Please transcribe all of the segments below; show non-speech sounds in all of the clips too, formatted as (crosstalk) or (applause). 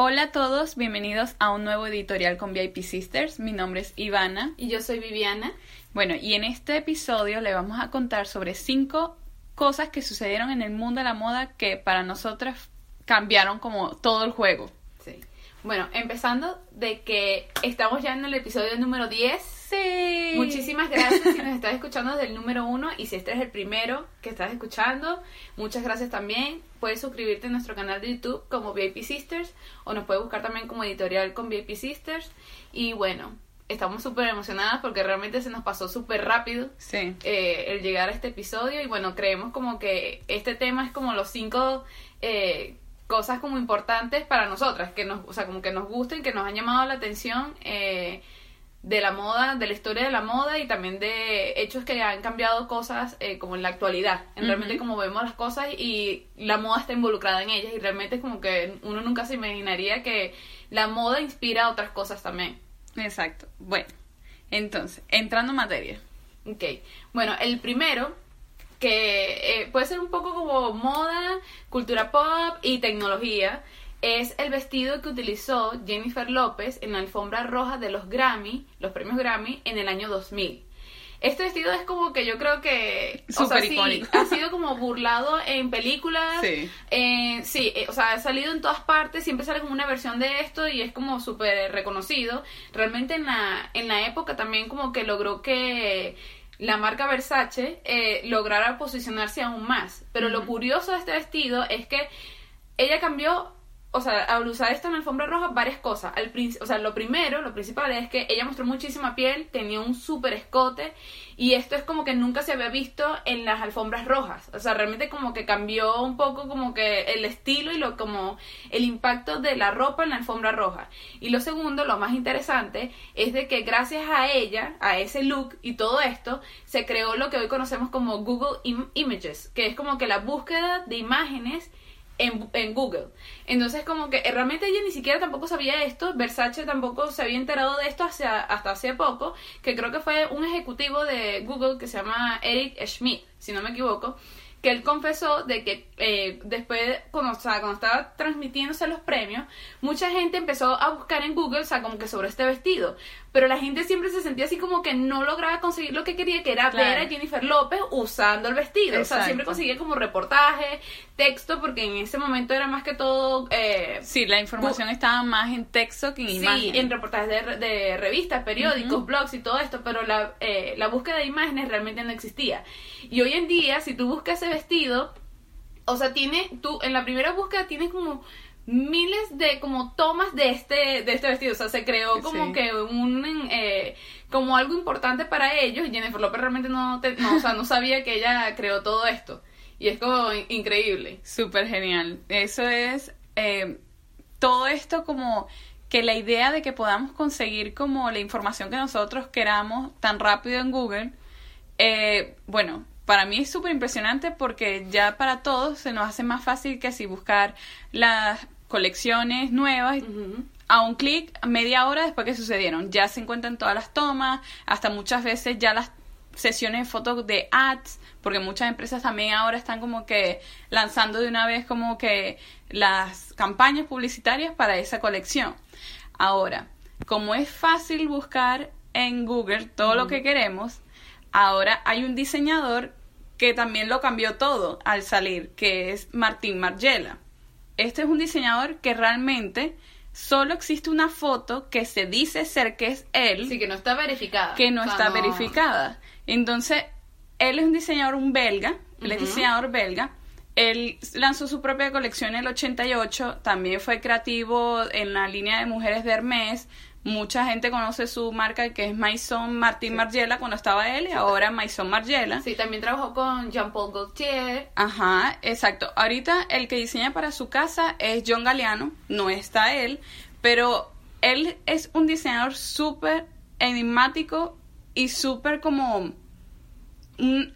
Hola a todos, bienvenidos a un nuevo editorial con VIP Sisters. Mi nombre es Ivana. Y yo soy Viviana. Bueno, y en este episodio le vamos a contar sobre cinco cosas que sucedieron en el mundo de la moda que para nosotras cambiaron como todo el juego. Sí. Bueno, empezando de que estamos ya en el episodio número 10. Sí. Muchísimas gracias si nos estás escuchando desde el número 1 y si este es el primero que estás escuchando, muchas gracias también. Puedes suscribirte a nuestro canal de YouTube como VIP Sisters o nos puedes buscar también como editorial con VIP Sisters. Y bueno, estamos súper emocionadas porque realmente se nos pasó súper rápido Sí. eh, el llegar a este episodio y bueno, creemos como que este tema es como los cinco eh, cosas como importantes para nosotras, que nos, o sea, como que nos gusten, que nos han llamado la atención eh, de la moda, de la historia de la moda y también de hechos que han cambiado cosas eh, como en la actualidad, en realmente Ujú. como vemos las cosas y la moda está involucrada en ellas y realmente es como que uno nunca se imaginaría que la moda inspira otras cosas también. Exacto. Bueno, entonces, entrando en materia. Ok, bueno, el primero, que eh, puede ser un poco como moda, cultura pop y tecnología, es el vestido que utilizó Jennifer López en la alfombra roja de los Grammy, los premios Grammy, en el año 2000. Este vestido es como que yo creo que o sea, sí, ha sido como burlado en películas, Sí. eh, sí, eh, o sea, ha salido en todas partes, siempre sale como una versión de esto y es como súper reconocido. Realmente en la, en la época también como que logró que la marca Versace eh, lograra posicionarse aún más. Pero lo curioso de este vestido es que ella cambió, o sea, al usar esto en alfombra roja, varias cosas. Al o sea, lo primero, lo principal es que ella mostró muchísima piel, tenía un súper escote, y esto es como que nunca se había visto en las alfombras rojas. O sea, realmente como que cambió un poco como que el estilo y lo como el impacto de la ropa en la alfombra roja. Y lo segundo, lo más interesante, es de que gracias a ella, a ese look y todo esto, se creó lo que hoy conocemos como Google Im- Images, que es como que la búsqueda de imágenes en, en Google. Entonces, como que eh, realmente ella ni siquiera tampoco sabía esto, Versace tampoco se había enterado de esto hacia, hasta hace poco, que creo que fue un ejecutivo de Google que se llama Eric Schmidt, si no me equivoco, que él confesó de que eh, después, cuando, o sea, cuando estaba transmitiéndose los premios, mucha gente empezó a buscar en Google, o sea, como que sobre este vestido, pero la gente siempre se sentía así como que no lograba conseguir lo que quería, que era Claro. ver a Jennifer López usando el vestido, o sea, siempre conseguía como reportaje, texto, porque en ese momento era más que todo... Eh, Sí, la información estaba más en texto que en Sí, imagen. en reportajes de, de revistas, periódicos, blogs y todo esto, pero la, eh, la búsqueda de imágenes realmente no existía. Y hoy en día, si tú buscas ese vestido, o sea, tiene, tú en la primera búsqueda tienes como miles de como tomas de este de este vestido o sea se creó como Sí. que un eh, como algo importante para ellos y Jennifer López realmente no, te- no o sea no sabía que ella creó todo esto y es como in- increíble Súper genial. Eso es eh, todo esto como que la idea de que podamos conseguir como la información que nosotros queramos tan rápido en Google, eh, bueno, para mí es súper impresionante porque ya para todos se nos hace más fácil que así buscar las colecciones nuevas a un clic, media hora después que sucedieron. Ya se encuentran todas las tomas, hasta muchas veces ya las sesiones de fotos de ads, porque muchas empresas también ahora están como que lanzando de una vez como que las campañas publicitarias para esa colección. Ahora, como es fácil buscar en Google todo lo que queremos, ahora hay un diseñador que también lo cambió todo al salir, que es Martín Margiela. Este es un diseñador que realmente solo existe una foto que se dice ser que es él, sí que no está verificada que no O sea, está verificada. Entonces, él es un diseñador, un belga, él es diseñador belga. Él lanzó su propia colección en el 88, también fue creativo en la línea de mujeres de Hermes. Mucha gente conoce su marca que es Maison Martín Margiela cuando estaba él y ahora Maison Margiela. Sí, también trabajó con Jean-Paul Gaultier. Ajá, exacto. Ahorita el que diseña para su casa es John Galeano, no está él, pero él es un diseñador súper enigmático y súper como...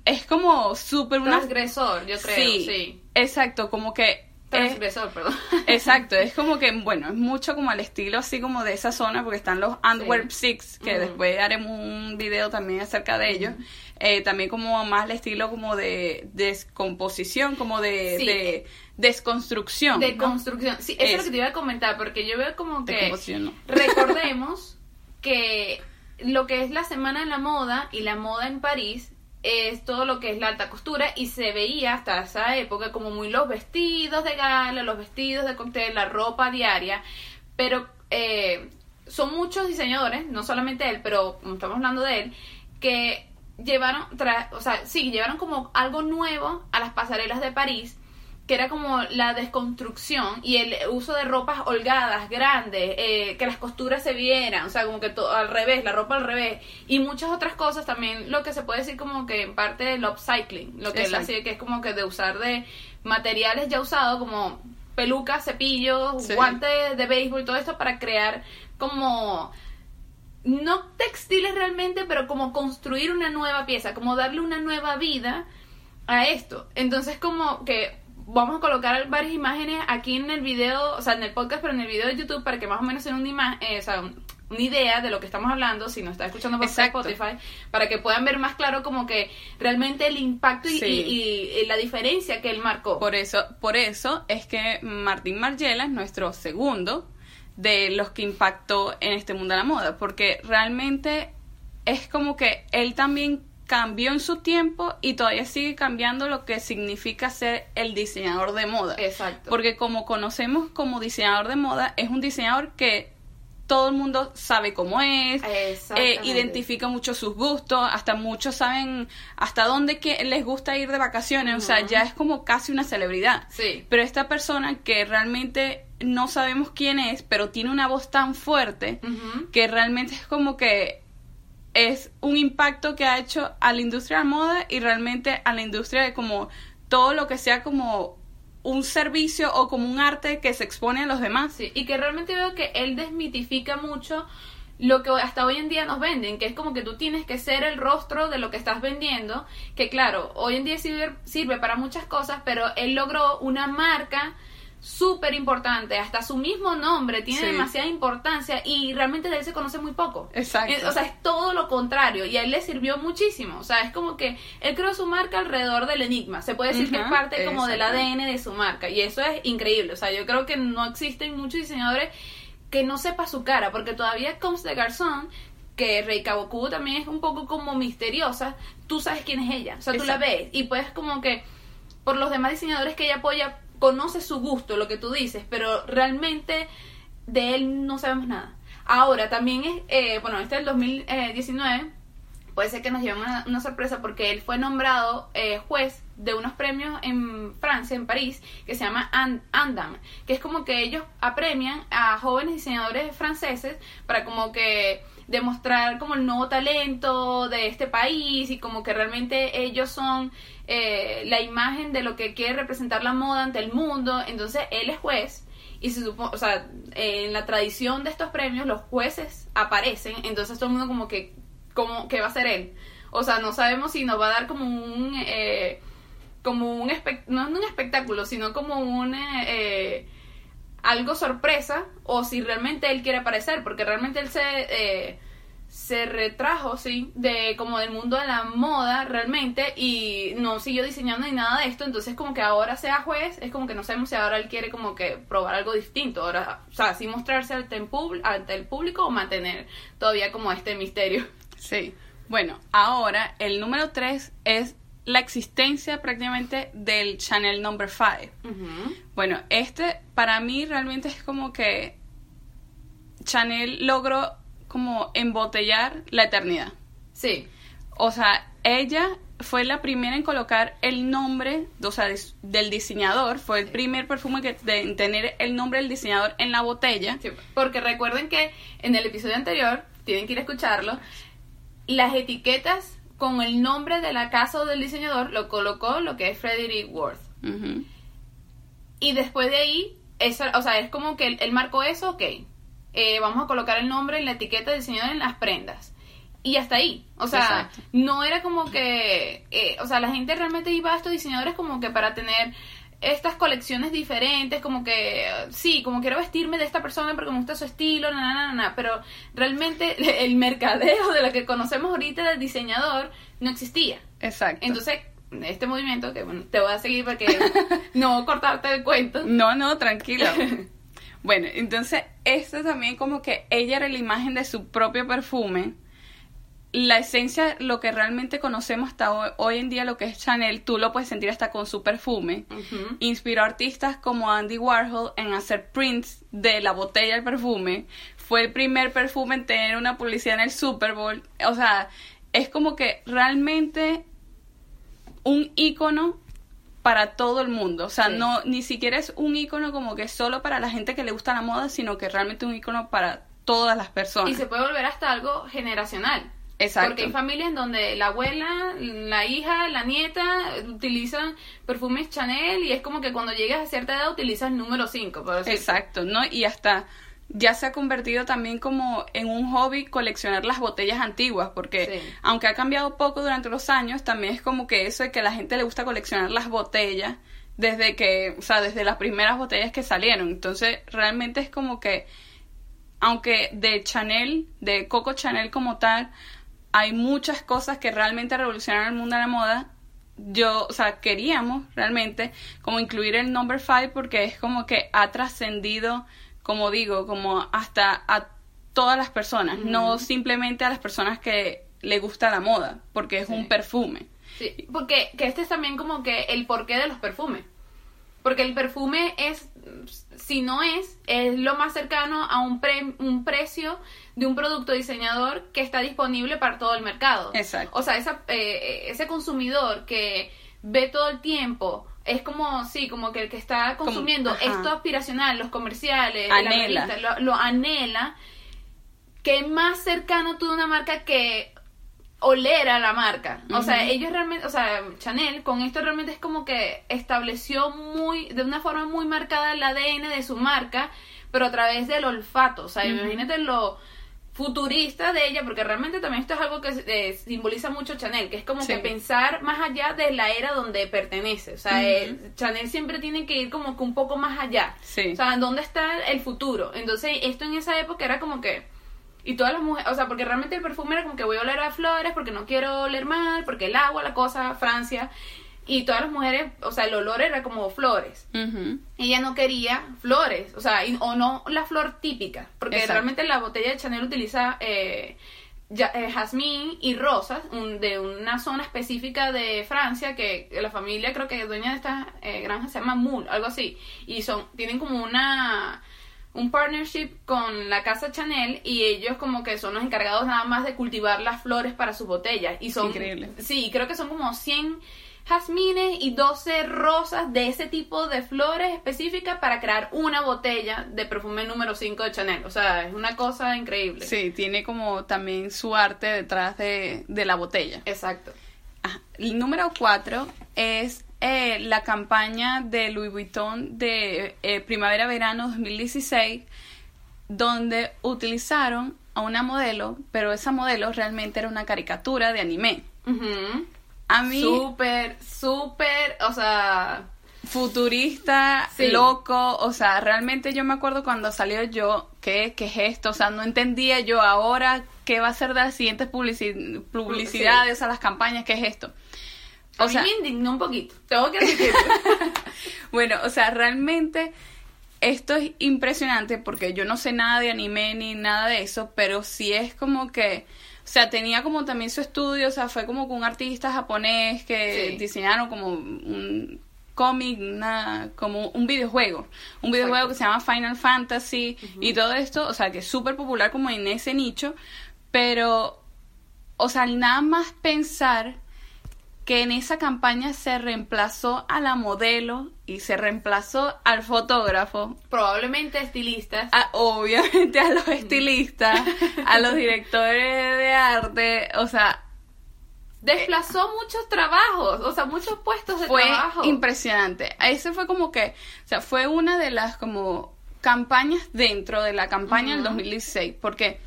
es como súper una... Transgresor, yo creo, sí. Exacto, como que Transgresor, perdón. (laughs) Exacto, es como que, bueno, es mucho como al estilo así como de esa zona, porque están los Antwerp Six, que después haremos un video también acerca de ellos. Eh, también como más al estilo como de descomposición, como de, Sí. de desconstrucción. De ¿no? construcción. Sí, eso es lo que te iba a comentar, porque yo veo como que... (laughs) Recordemos que lo que es la Semana de la Moda y la moda en París es todo lo que es la alta costura y se veía hasta esa época como muy los vestidos de gala, los vestidos de cóctel, la ropa diaria, pero eh, son muchos diseñadores, no solamente él, pero como estamos hablando de él, que llevaron, tra- o sea, sí, llevaron como algo nuevo a las pasarelas de París que era como la desconstrucción y el uso de ropas holgadas, grandes, eh, que las costuras se vieran, o sea, como que todo al revés, la ropa al revés, y muchas otras cosas también, lo que se puede decir como que en parte del upcycling, lo que él Exacto. hacía, que es como que de usar de materiales ya usados, como pelucas, cepillos, Sí. guantes de béisbol, todo esto para crear como no textiles realmente, pero como construir una nueva pieza, como darle una nueva vida a esto. Entonces como que vamos a colocar varias imágenes aquí en el video, o sea, en el podcast, pero en el video de YouTube para que más o menos sea una, eh, o sea, un- una idea de lo que estamos hablando, si nos está escuchando por Exacto. Spotify, para que puedan ver más claro como que realmente el impacto y, Sí. y- y- y la diferencia que él marcó. Por eso, por eso es que Martín Margiela es nuestro segundo de los que impactó en este mundo de la moda, porque realmente es como que él también cambió en su tiempo y todavía sigue cambiando lo que significa ser el diseñador de moda. Exacto. Porque como conocemos como diseñador de moda, es un diseñador que todo el mundo sabe cómo es, eh, identifica mucho sus gustos, hasta muchos saben hasta dónde que les gusta ir de vacaciones, o sea, ya es como casi una celebridad. Sí. Pero esta persona que realmente no sabemos quién es, pero tiene una voz tan fuerte, que realmente es como que es un impacto que ha hecho a la industria de moda y realmente a la industria de como todo lo que sea como un servicio o como un arte que se expone a los demás. Y que realmente veo que él desmitifica mucho lo que hasta hoy en día nos venden, que es como que tú tienes que ser el rostro de lo que estás vendiendo, que claro, hoy en día sirve, sirve para muchas cosas, pero él logró una marca súper importante, hasta su mismo nombre tiene Sí. demasiada importancia y realmente de él se conoce muy poco. Exacto. O sea, es todo lo contrario y a él le sirvió muchísimo. O sea, es como que él creó su marca alrededor del enigma. Se puede decir que es parte como del. ADN de su marca y eso es increíble. O sea, yo creo que no existen muchos diseñadores que no sepa su cara porque todavía Combs de Garzón que Kawakubo también es un poco como misteriosa, tú sabes quién es ella, o sea, tú la ves y puedes como que por los demás diseñadores que ella apoya, conoce su gusto, lo que tú dices, pero realmente de él no sabemos nada. Ahora, también es, eh, bueno, este es el 2019, puede ser que nos llevemos una, sorpresa porque él fue nombrado eh, juez de unos premios en Francia, en París, que se llama An- Andam, que es como que ellos apremian a jóvenes diseñadores franceses para como que demostrar como el nuevo talento de este país y como que realmente ellos son eh, la imagen de lo que quiere representar la moda ante el mundo. Entonces él es juez y se supone, o sea, en la tradición de estos premios los jueces aparecen, entonces todo el mundo como que, como que va a ser él. O sea, no sabemos si nos va a dar como un, eh, como un, espect- no un espectáculo, sino como un, eh, algo sorpresa, o si realmente él quiere aparecer, porque realmente él se, eh, se retrajo, sí, de como del mundo de la moda realmente y no siguió diseñando ni nada de esto, entonces como que ahora sea juez, es como que no sabemos si ahora él quiere como que probar algo distinto, ahora, o sea, si mostrarse ante el, ante el público o mantener todavía como este misterio. Sí. Bueno, ahora el número 3 es la existencia prácticamente del Chanel Number 5. Bueno, este para mí realmente es como que Chanel logró como embotellar la eternidad. Sí, O sea, ella fue la primera en colocar el nombre, o sea, del diseñador, fue el primer perfume que de en tener el nombre del diseñador en la botella. Sí, porque recuerden que en el episodio anterior, tienen que ir a escucharlo, las etiquetas con el nombre de la casa o del diseñador lo colocó lo que es Frederick Worth. Y después de ahí, eso, o sea, es como que él, él marcó eso, ok. Eh, vamos a colocar el nombre en la etiqueta del diseñador en las prendas. Y hasta ahí. O sea, Exacto. no era como que. eh, o sea, la gente realmente iba a estos diseñadores como que para tener estas colecciones diferentes, como que, sí, como quiero vestirme de esta persona porque me gusta su estilo, na, na, na, pero realmente (laughs) el mercadeo de lo que conocemos ahorita del diseñador no existía. Exacto. Entonces, este movimiento, que bueno, te voy a seguir porque (laughs) no cortarte el cuento. No, no, tranquilo. (laughs) bueno, entonces, esto también como que ella era la imagen de su propio perfume la esencia, lo que realmente conocemos hasta hoy, en día, lo que es Chanel, tú lo puedes sentir hasta con su perfume. Inspiró a artistas como Andy Warhol en hacer prints de la botella del perfume. Fue el primer perfume en tener una publicidad en el Super Bowl. O sea, es como que realmente un icono para todo el mundo. O sea, no ni siquiera es un icono como que solo para la gente que le gusta la moda, sino que realmente un icono para todas las personas. Y se puede volver hasta algo generacional. Porque hay familias donde la abuela, la hija, la nieta utilizan perfumes Chanel y es como que cuando llegas a cierta edad utilizas el número 5. Exacto, ¿no? Y hasta ya se ha convertido también como en un hobby coleccionar las botellas antiguas, porque aunque ha cambiado poco durante los años, también es como que eso de que a la gente le gusta coleccionar las botellas desde que, o sea, desde las primeras botellas que salieron. Entonces, realmente es como que, aunque de Chanel, de Coco Chanel como tal, hay muchas cosas que realmente revolucionaron el mundo de la moda. Yo, o sea, queríamos realmente como incluir el number five porque es como que ha trascendido, como digo, como hasta a todas las personas, no simplemente a las personas que le gusta la moda, porque es un perfume. Sí, porque que este es también como que el porqué de los perfumes. Porque el perfume es, si no es, es lo más cercano a un, un precio de un producto diseñador que está disponible para todo el mercado. Exacto. O sea, esa, eh, ese consumidor que ve todo el tiempo es como, sí, como que el que está consumiendo esto aspiracional, los comerciales, anhela. lo, anhela, que más cercano tú de una marca que oler a la marca. O sea, ellos realmente, o sea, Chanel con esto realmente es como que estableció muy, de una forma muy marcada el ADN de su marca, pero a través del olfato. O sea, imagínate lo futurista de ella, porque realmente también esto es algo que eh, simboliza mucho Chanel, que es como que pensar más allá de la era donde pertenece. O sea, eh, Chanel siempre tiene que ir como que un poco más allá. Sí. O sea, ¿dónde está el futuro? Entonces, esto en esa época era como que y todas las mujeres, o sea, porque realmente el perfume era como que voy a oler a flores porque no quiero oler mal, porque el agua, la cosa, Francia. Y todas las mujeres, o sea, el olor era como flores. Ella no quería flores, o sea, o no la flor típica, porque realmente la botella de Chanel utiliza eh, eh, jazmín y rosas de una zona específica de Francia que la familia creo que dueña de esta eh, granja se llama Moule, algo así. Y son, tienen como una un partnership con la casa Chanel y ellos como que son los encargados nada más de cultivar las flores para sus botellas y son increíble. Sí, creo que son como 100 jazmines y 12 rosas de ese tipo de flores específicas para crear una botella de perfume número 5 de Chanel. O sea, es una cosa increíble. Sí, tiene como también su arte detrás de, de la botella. Exacto. El número 4 es eh, la campaña de Louis Vuitton de eh, primavera-verano 2016, donde utilizaron a una modelo, pero esa modelo realmente era una caricatura de anime. A mí... Súper, súper, o sea... Futurista, loco, o sea, realmente yo me acuerdo cuando salió yo, ¿qué, ¿qué es esto? O sea, no entendía yo ahora qué va a ser de las siguientes publicidades, a las campañas, ¿qué es esto? O sea, me indignó un poquito, tengo que (laughs) decirlo. (laughs) bueno, o sea, realmente esto es impresionante porque yo no sé nada de anime ni nada de eso, pero sí es como que, o sea, tenía como también su estudio, o sea, fue como con un artista japonés que diseñaron como un cómic, como un videojuego, un videojuego que se llama Final Fantasy y todo esto, o sea, que es súper popular como en ese nicho, pero, o sea, nada más pensar que en esa campaña se reemplazó a la modelo y se reemplazó al fotógrafo. Probablemente estilistas. obviamente a los estilistas, a los directores de arte, o sea... Desplazó muchos trabajos, o sea, muchos puestos de trabajo. Fue impresionante. Ese fue como que, o sea, fue una de las como campañas dentro de la campaña del 2016, porque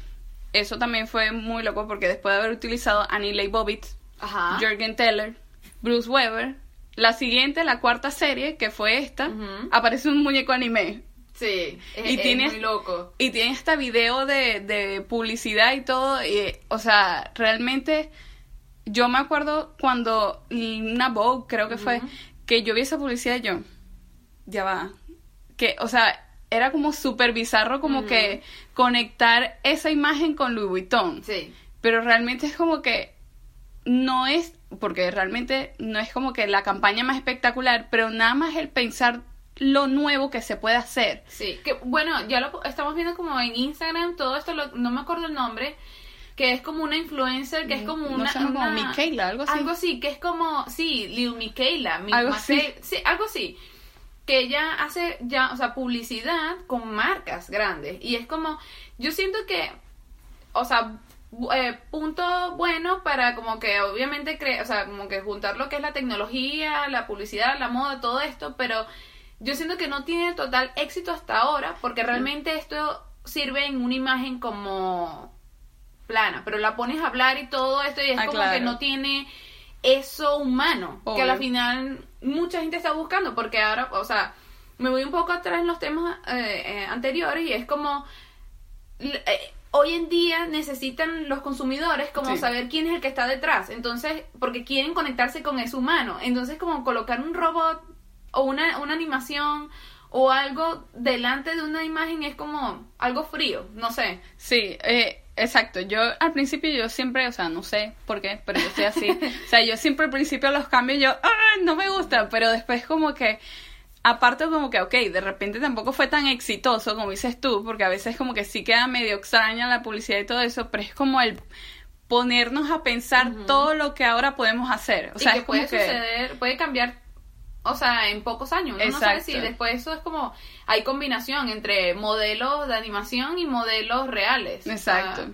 eso también fue muy loco, porque después de haber utilizado Annie Leibovitz, Jürgen Teller, Bruce Weber la siguiente, la cuarta serie, que fue esta, aparece un muñeco anime. Sí, es, Y es tienes- muy loco. Y tiene este video de, de publicidad y todo. Y, o sea, realmente yo me acuerdo cuando una Vogue, creo que fue, que yo vi esa publicidad y yo, ya va. Que, o sea, era como súper bizarro como que conectar esa imagen con Louis Vuitton. Sí, Pero realmente es como que no es, porque realmente no es como que la campaña más espectacular, pero nada más el pensar lo nuevo que se puede hacer. sí. Que, bueno, ya lo estamos viendo como en Instagram, todo esto, lo- no me acuerdo el nombre, que es como una influencer, que es como No una... sé, como una- Michaela, algo así. Algo así, que es como, sí, Lil Michaela, Mi- Algo Mace- así. (laughs) sí, algo así. Que ella hace ya, o sea, publicidad con marcas grandes. Y es como, yo siento que, o sea, eh, punto bueno para como que obviamente, cre o sea, como que juntar lo que es la tecnología, la publicidad, la moda, todo esto, pero yo siento que no tiene total éxito hasta ahora porque realmente esto sirve en una imagen como plana, pero la pones a hablar y todo esto y es Ah, como claro. que no tiene eso humano que a la final mucha gente está buscando porque ahora, o sea, me voy un poco atrás en los temas eh, eh, anteriores y es como eh, hoy en día necesitan los consumidores como Sí. saber quién es el que está detrás, entonces porque quieren conectarse con ese humano, entonces como colocar un robot o una, una animación o algo delante de una imagen es como algo frío, no sé. Sí, eh, exacto. Yo al principio yo siempre, o sea, no sé por qué, pero yo soy así. (laughs) o sea, yo siempre al principio los cambios yo, "Ay, no me gusta, pero después como que, aparte como que, ok, de repente tampoco fue tan exitoso como dices tú, porque a veces como que sí queda medio extraña la publicidad y todo eso, pero es como el ponernos a pensar todo lo que ahora podemos hacer. O sea, y que es como puede que... suceder, puede cambiar, o sea, en pocos años. Uno no sabe si después eso es como, hay combinación entre modelos de animación y modelos reales. Exacto. O sea,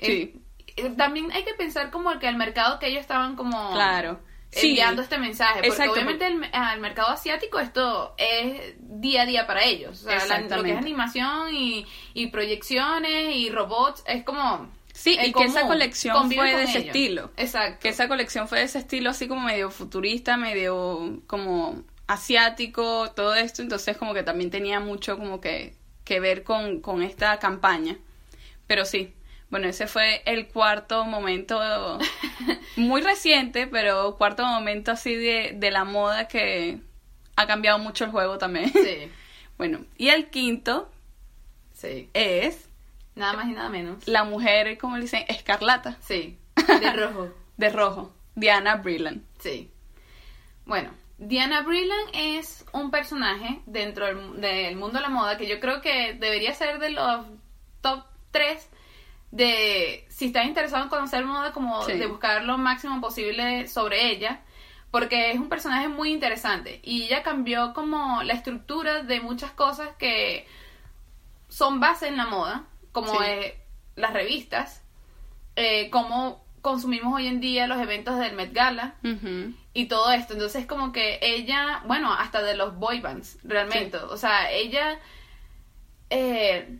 Sí. eh, también hay que pensar como que el mercado que ellos estaban como Claro. Sí. enviando este mensaje, porque Exacto, obviamente el, al mercado asiático esto es día a día para ellos, o sea, la- lo que es animación y, y proyecciones y robots es como Sí, es y que esa colección fue de ese ellos. estilo. Exacto. que esa colección fue de ese estilo así como medio futurista, medio como asiático, todo esto, entonces como que también tenía mucho como que, que ver con, con esta campaña. Pero sí, bueno, ese fue el cuarto momento (laughs) muy reciente, pero cuarto momento así de, de la moda que ha cambiado mucho el juego también. Sí, (laughs) Bueno, y el quinto sí. es Nada más y nada menos. la mujer, como le dicen, escarlata, Sí, (laughs) de rojo. de rojo, Diana Brillan. Sí. Bueno, Diana Brillan es un personaje dentro del, del mundo de la moda que yo creo que debería ser de los top 3 de si estás interesado en conocer moda, como Sí. de buscar lo máximo posible sobre ella. Porque es un personaje muy interesante y ella cambió como la estructura de muchas cosas que son base en la moda, como Sí. eh, las revistas, eh, cómo consumimos hoy en día los eventos del Met Gala y todo esto. Entonces, como que ella, bueno, hasta de los boy bands, realmente. O sea, ella eh,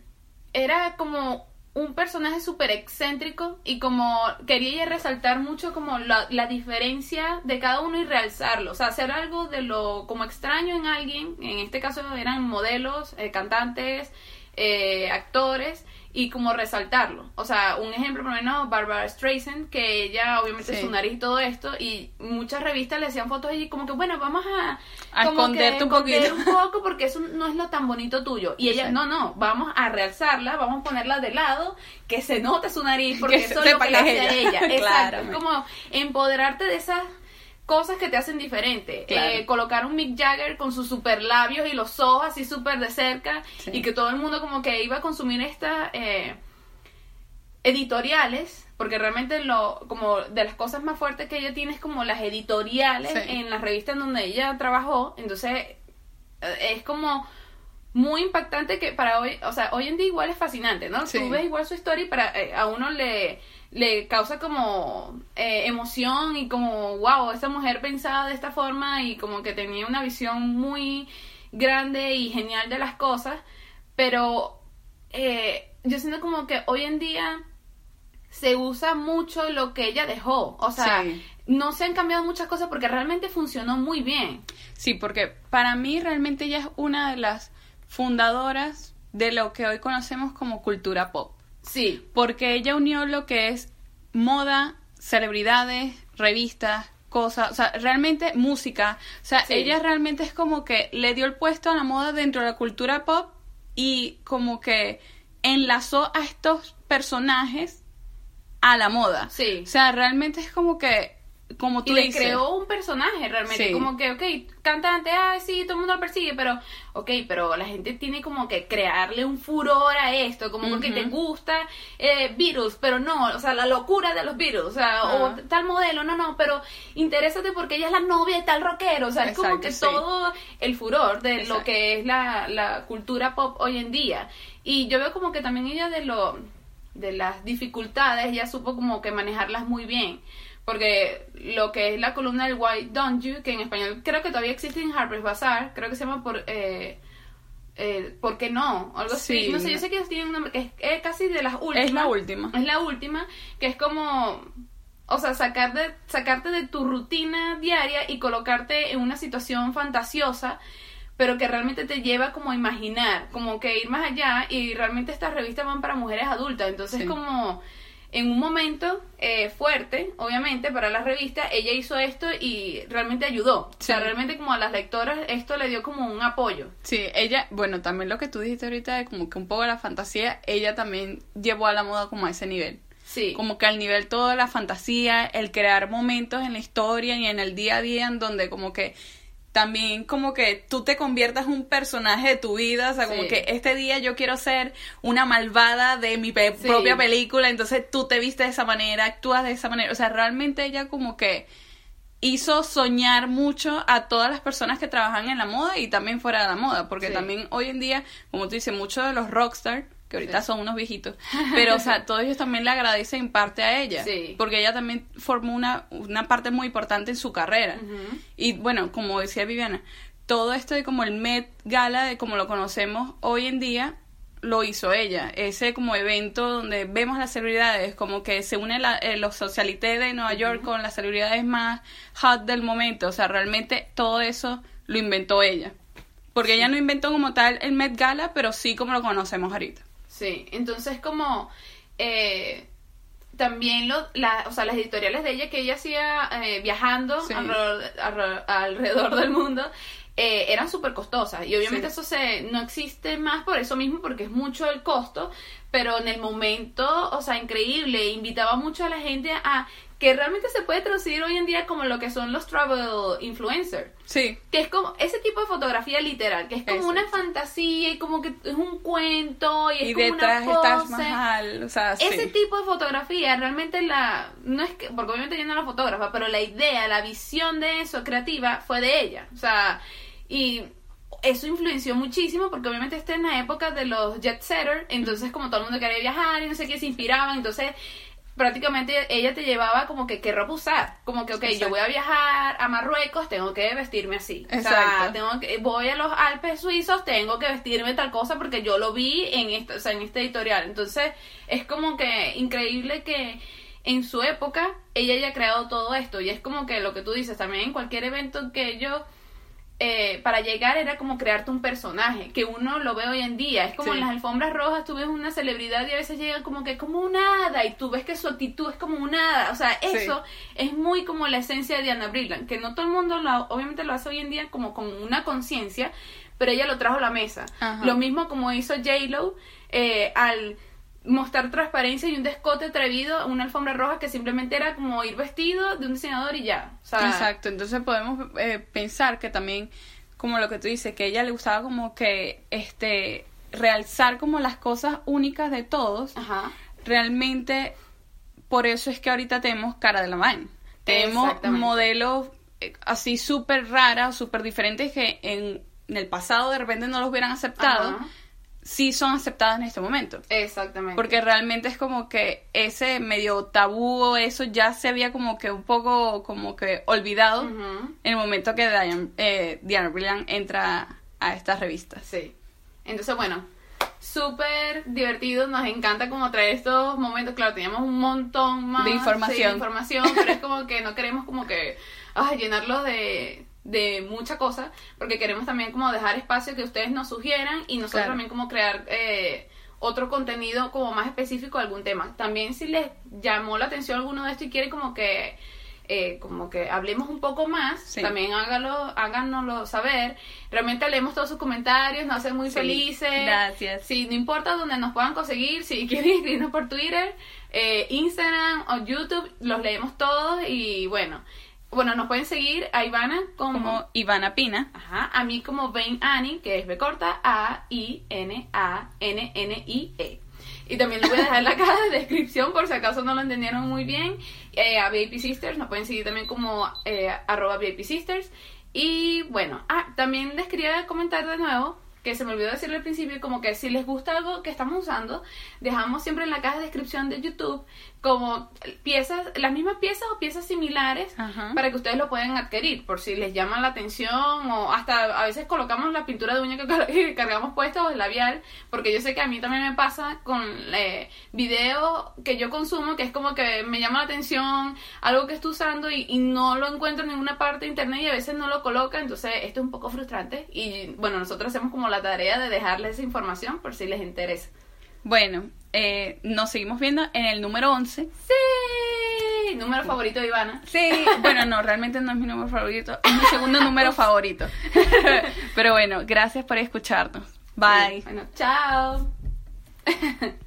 era como un personaje súper excéntrico y como quería resaltar mucho como la, la diferencia de cada uno y realzarlo. O sea, hacer algo de lo como extraño en alguien. En este caso eran modelos, eh, cantantes, eh, actores y como resaltarlo. O sea, un ejemplo, por lo menos, Barbara Streisand, que ella obviamente Sí. su nariz y todo esto, y muchas revistas le hacían fotos y como que, bueno, vamos a, A esconderte un poquito. un poco porque eso no es lo tan bonito tuyo. Y ella, Exacto. no, no, vamos a realzarla, vamos a ponerla de lado, que se note su nariz, (laughs) porque Que eso es lo que es hace a ella. ella. (laughs) Exacto. Es como empoderarte de esas cosas que te hacen diferente. Claro. Eh, colocar un Mick Jagger con sus super labios y los ojos así súper de cerca Sí. y que todo el mundo como que iba a consumir esta... eh, editoriales, porque realmente lo como de las cosas más fuertes que ella tiene es como las editoriales Sí. en las revistas en donde ella trabajó, entonces eh, es como muy impactante que para hoy, o sea, hoy en día igual es fascinante, ¿no? Sí. Tú ves igual su historia y para eh, a uno le le causa como eh, emoción y como wow, esa mujer pensaba de esta forma y como que tenía una visión muy grande y genial de las cosas, pero eh, yo siento como que hoy en día se usa mucho lo que ella dejó. O sea, Sí. no se han cambiado muchas cosas porque realmente funcionó muy bien. Sí, porque para mí realmente ella es una de las fundadoras de lo que hoy conocemos como cultura pop. Sí. Porque ella unió lo que es moda, celebridades, revistas, cosas, o sea, realmente música. O sea, Sí. ella realmente es como que le dio el puesto a la moda dentro de la cultura pop y como que enlazó a estos personajes a la moda. Sí. O sea, realmente es como que, como tú y le dices, creó un personaje realmente, Sí. como que, ok, cantante, ah, sí, todo el mundo lo persigue, pero, ok, pero la gente tiene como que crearle un furor a esto, como porque Ujú. te gusta eh, Beatles, pero no, o sea, la locura de los Beatles, o sea, Ah. o tal modelo, no, no, pero interésate porque ella es la novia de tal rockero, o sea, es como que sí. todo el furor de lo que es la, la cultura pop hoy en día. Y yo veo como que también ella de lo de las dificultades ella supo como que manejarlas muy bien porque lo que es la columna del Why Don't You que en español creo que todavía existe en Harper's Bazaar creo que se llama por eh, eh, ¿por qué no? O algo así Sí. no sé yo sé que tiene un nombre que es, es casi de las últimas es la última. es la última que es como o sea, sacar de, sacarte de tu rutina diaria y colocarte en una situación fantasiosa, pero que realmente te lleva como a imaginar, como que ir más allá y realmente estas revistas van para mujeres adultas, entonces Sí. como en un momento eh, fuerte, obviamente, para la revista, ella hizo esto y realmente ayudó. O sea, realmente como a las lectoras esto le dio como un apoyo. Sí, ella, bueno, también lo que tú dijiste ahorita de como que un poco la fantasía, ella también llevó a la moda como a ese nivel. Sí. Como que al nivel toda la fantasía, el crear momentos en la historia y en el día a día en donde como que también como que tú te conviertas en un personaje de tu vida, o sea, como Sí. que este día yo quiero ser una malvada de mi pe- Sí. propia película, entonces tú te vistes de esa manera, actúas de esa manera, o sea, realmente ella como que hizo soñar mucho a todas las personas que trabajan en la moda y también fuera de la moda, porque Sí. también hoy en día, como tú dices, muchos de los rockstar, que ahorita Sí. son unos viejitos, (laughs) pero o sea, todos ellos también le agradecen en parte a ella, Sí. porque ella también formó una, una parte muy importante en su carrera. Y bueno, como decía Viviana, todo esto de como el Met Gala, de como lo conocemos hoy en día, lo hizo ella. Ese como evento donde vemos las celebridades, como que se une la- eh, los socialités de Nueva York con las celebridades más hot del momento. O sea, realmente todo eso lo inventó ella. Porque ella no inventó como tal el Met Gala, pero sí como lo conocemos ahorita. Sí, entonces como eh, también lo, la, o sea, las editoriales de ella que ella hacía eh, viajando Sí. alrededor, alre- alrededor del mundo eh, eran súper costosas y obviamente Sí. eso se no existe más por eso mismo porque es mucho el costo pero en el momento o sea increíble invitaba mucho a la gente a que realmente se puede traducir hoy en día como lo que son los travel influencers Sí, que es como ese tipo de fotografía literal, que es como Exacto. una fantasía y como que es un cuento y es y como detrás una pose. Mahal, o sea, sí. Ese tipo de fotografía realmente la no es que porque obviamente yo no la fotógrafa, pero la idea, la visión de eso creativa fue de ella, o sea, y eso influenció muchísimo porque obviamente está en la época de los jet setter, entonces como todo el mundo quería viajar y no sé qué se inspiraban, entonces prácticamente ella te llevaba como que qué ropa usar, como que ok, yo voy a viajar a Marruecos, tengo que vestirme así, o sea, Exacto. tengo que voy a los Alpes suizos, tengo que vestirme tal cosa porque yo lo vi en esta, o sea, en este editorial, entonces es como que increíble que en su época ella haya creado todo esto. Y es como que lo que tú dices también en cualquier evento que yo eh, para llegar era como crearte un personaje, que uno lo ve hoy en día. Es como Sí. en las alfombras rojas, tú ves una celebridad y a veces llegan como que como un hada y tú ves que su actitud es como un hada. O sea, eso es muy como la esencia de Diana Brilland, que no todo el mundo lo, obviamente lo hace hoy en día como con una conciencia, pero ella lo trajo a la mesa. Ajá. Lo mismo como hizo J-Lo eh, al mostrar transparencia y un descote atrevido, una alfombra roja que simplemente era como ir vestido de un diseñador y ya. O sea, Exacto, entonces podemos eh, pensar que también, como lo que tú dices, que a ella le gustaba como que este realzar como las cosas únicas de todos, Ajá. realmente por eso es que ahorita tenemos cara de la mano. Tenemos modelos eh, así súper raras, súper diferentes que en, en el pasado de repente no los hubieran aceptado, Ajá. Sí son aceptadas en este momento. Exactamente. Porque realmente es como que ese medio tabú o eso ya se había como que un poco como que olvidado en el momento que Diane, eh, Diana Brilliant entra a estas revistas. Sí. Entonces, bueno, súper divertido, nos encanta como traer estos momentos, claro, teníamos un montón más De información. sí, de información, pero es como que no queremos como que ay, llenarlo de, de mucha cosa, porque queremos también como dejar espacio que ustedes nos sugieran y nosotros Claro. también como crear eh, otro contenido como más específico de algún tema. También si les llamó la atención alguno de esto y quieren como que eh, como que hablemos un poco más, Sí. también hágalo, háganoslo saber. Realmente leemos todos sus comentarios, nos hacen muy Sí, felices. gracias. Sí, no importa donde nos puedan conseguir, si quieren (laughs) escribirnos por Twitter, eh, Instagram o YouTube, los leemos todos y bueno, bueno, nos pueden seguir a Ivana como, Como Ivana Pina. ajá, a mí como Vain Annie, que es B corta A I N A N N I E. Y también lo voy a dejar en la (laughs) caja de descripción por si acaso no lo entendieron muy bien. Eh, a VIP Sisters, nos pueden seguir también como eh, arroba VIP Sisters. Y bueno, ah, también les quería comentar de nuevo que se me olvidó decirle al principio, como que si les gusta algo que estamos usando, dejamos siempre en la caja de descripción de YouTube como piezas, las mismas piezas o piezas similares Ajá. para que ustedes lo puedan adquirir por si les llama la atención o hasta a veces colocamos la pintura de uña que (laughs) cargamos puesta o el labial porque yo sé que a mí también me pasa con eh, videos que yo consumo que es como que me llama la atención algo que estoy usando y, y no lo encuentro en ninguna parte de internet y a veces no lo coloca entonces esto es un poco frustrante y bueno nosotros hacemos como la tarea de dejarles esa información por si les interesa Bueno, eh, nos seguimos viendo en el número 11. sí número favorito de Ivana Sí, bueno, no, realmente no es mi número favorito, es mi segundo número favorito. (laughs) Pero bueno, gracias por escucharnos. Bye. bueno chao (laughs)